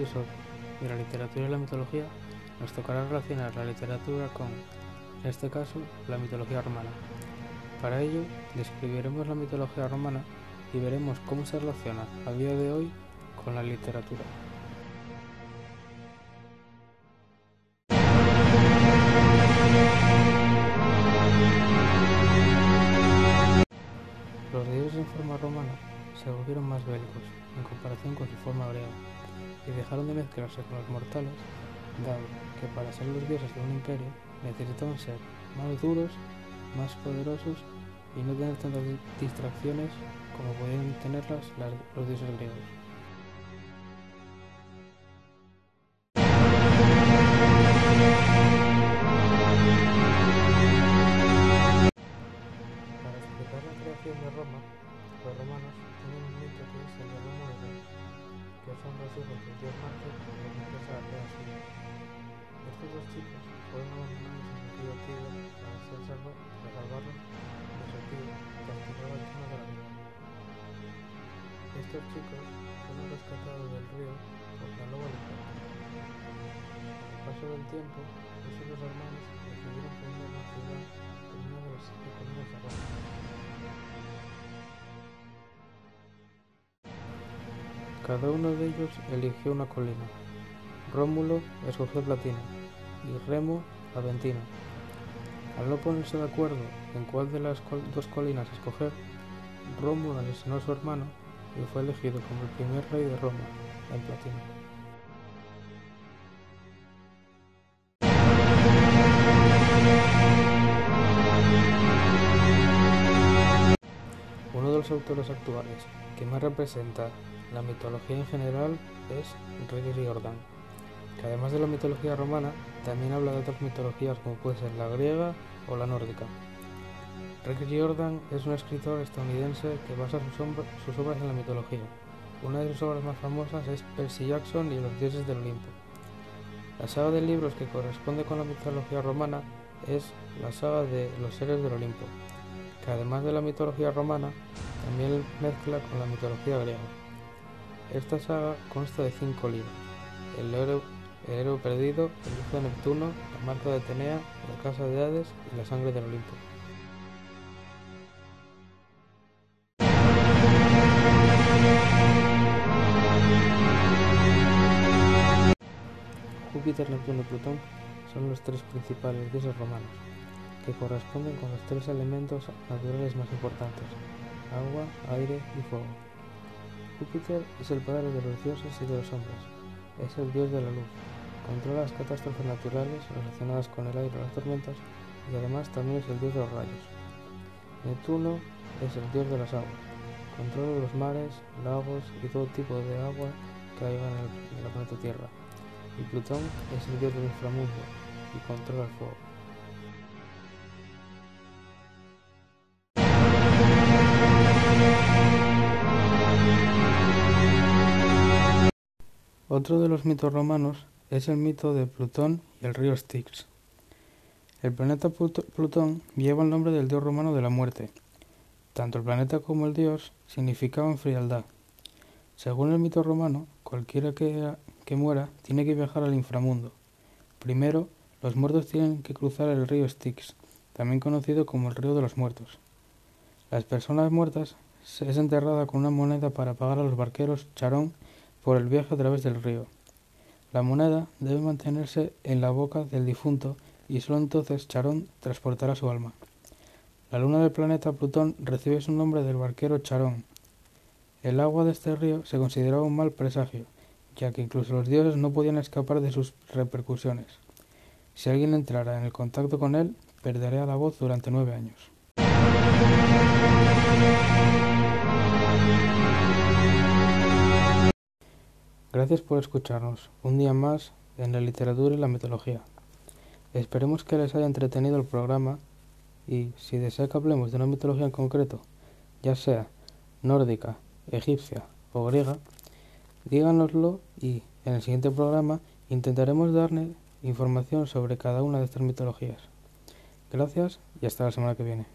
de la literatura y la mitología nos tocará relacionar la literatura con, en este caso, la mitología romana. Para ello, describiremos la mitología romana y veremos cómo se relaciona a día de hoy con la literatura. Los dioses en forma romana se volvieron más bélicos en comparación con su forma griega y dejaron de mezclarse con los mortales, dado que para ser los dioses de un imperio necesitaban ser más duros, más poderosos y no tener tantas distracciones como podían tenerlas los dioses griegos. Para explicar la creación de Roma, los romanos tienen un mito que es el de Remo, que son dos hijos del dios Marte y de la princesa Atea Sila. Estos dos chicos fueron abandonados en el río Tigre para, ser salva, para salvarlos de su tío, castigado al trono de la vida. Estos chicos fueron rescatados del río por la loba de Con el paso del tiempo, estos dos hermanos decidieron fundar una ciudad en una de las siete colinas de. Cada uno de ellos eligió una colina. Rómulo escogió Platina y Remo Aventina. Al no ponerse de acuerdo en cuál de las dos colinas escoger, Rómulo asesinó a su hermano y fue elegido como el primer rey de Roma, en Platina. Uno de los autores actuales que más representa la mitología en general es Rick Riordan, que además de la mitología romana, también habla de otras mitologías como puede ser la griega o la nórdica. Rick Riordan es un escritor estadounidense que basa sus, sus, obras en la mitología. Una de sus obras más famosas es Percy Jackson y los dioses del Olimpo. La saga de libros que corresponde con la mitología romana es la saga de los seres del Olimpo, que además de la mitología romana, también mezcla con la mitología griega. Esta saga consta de cinco libros, el héroe, el perdido, el hijo de Neptuno, la marca de Atenea, la casa de Hades y la sangre del Olimpo. Júpiter, Neptuno y Plutón son los tres principales dioses romanos, que corresponden con los tres elementos naturales más importantes, agua, aire y fuego. Júpiter es el padre de los dioses y de los hombres, es el dios de la luz, controla las catástrofes naturales relacionadas con el aire y las tormentas y además también es el dios de los rayos. Neptuno es el dios de las aguas, controla los mares, lagos y todo tipo de agua que haya en, en la planeta Tierra. Y Plutón es el dios del inframundo y controla el fuego. Otro de los mitos romanos es el mito de Plutón y el río Styx. El planeta Plutón lleva el nombre del dios romano de la muerte. Tanto el planeta como el dios significaban frialdad. Según el mito romano, cualquiera que, muera tiene que viajar al inframundo. Primero, los muertos tienen que cruzar el río Styx, también conocido como el río de los muertos. Las personas muertas es enterrada con una moneda para pagar a los barqueros charón por el viaje a través del río. La moneda debe mantenerse en la boca del difunto y solo entonces Charón transportará su alma. La luna del planeta Plutón recibe su nombre del barquero Charón. El agua de este río se consideraba un mal presagio, ya que incluso los dioses no podían escapar de sus repercusiones. Si alguien entrara en el contacto con él, perdería la voz durante nueve años. Gracias por escucharnos un día más en la literatura y la mitología. Esperemos que les haya entretenido el programa y si desea que hablemos de una mitología en concreto, ya sea nórdica, egipcia o griega, díganoslo y en el siguiente programa intentaremos darle información sobre cada una de estas mitologías. Gracias y hasta la semana que viene.